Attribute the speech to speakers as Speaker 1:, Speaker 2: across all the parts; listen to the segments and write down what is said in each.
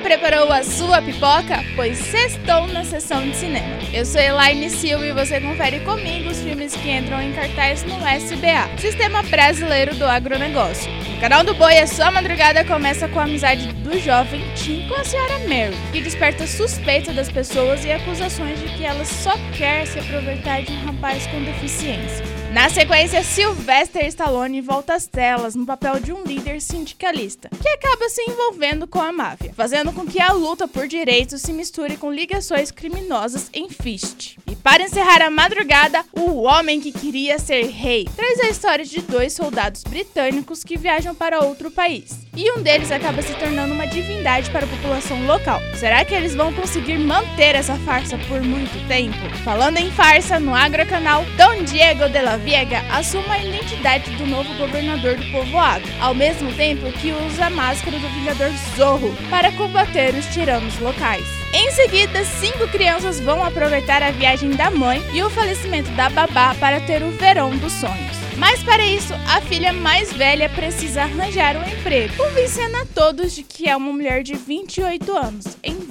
Speaker 1: preparou a sua pipoca? Pois sextou na sessão de cinema. Eu sou Elaine Silva e você confere comigo os filmes que entram em cartaz no SBA, Sistema Brasileiro do Agronegócio. Canal do Boi, a sua madrugada começa com a amizade do jovem Tim com a senhora Mary, que desperta suspeita das pessoas e acusações de que ela só quer se aproveitar de um rapaz com deficiência. Na sequência, Sylvester Stallone volta às telas no papel de um líder sindicalista, que acaba se envolvendo com a máfia, fazendo com que a luta por direitos se misture com ligações criminosas em Fist. E para encerrar a madrugada, o homem que queria ser rei traz a história de dois soldados britânicos que viajam para outro país. E um deles acaba se tornando uma divindade para a população local. Será que eles vão conseguir manter essa farsa por muito tempo? Falando em farsa, no Agrocanal, Dom Diego de la Viega assume a identidade do novo governador do povoado, ao mesmo tempo que usa a máscara do Vingador Zorro para combater os tiranos locais. Em seguida, cinco crianças vão aproveitar a viagem da mãe e o falecimento da babá para ter o verão dos sonhos. Mas para isso, a filha mais velha precisa arranjar um emprego, convencendo a todos de que é uma mulher de 28 anos.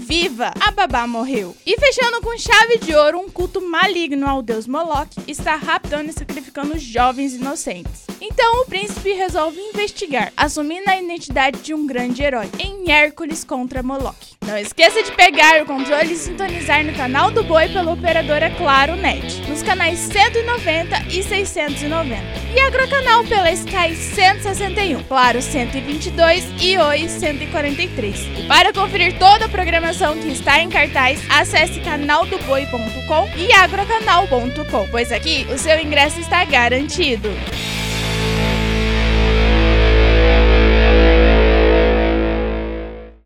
Speaker 1: Viva! A babá morreu. E fechando com chave de ouro, um culto maligno ao deus Moloch está raptando e sacrificando jovens inocentes. Então o príncipe resolve investigar, assumindo a identidade de um grande herói, em Hércules contra Moloch. Não esqueça de pegar o controle e sintonizar no canal do Boi pela operadora Claro Net, nos canais 190 e 690. E Agrocanal pela Sky 161, Claro 122 e Oi 143. E para conferir toda a programação que está em cartaz, acesse canaldoboi.com e agrocanal.com, pois aqui o seu ingresso está garantido.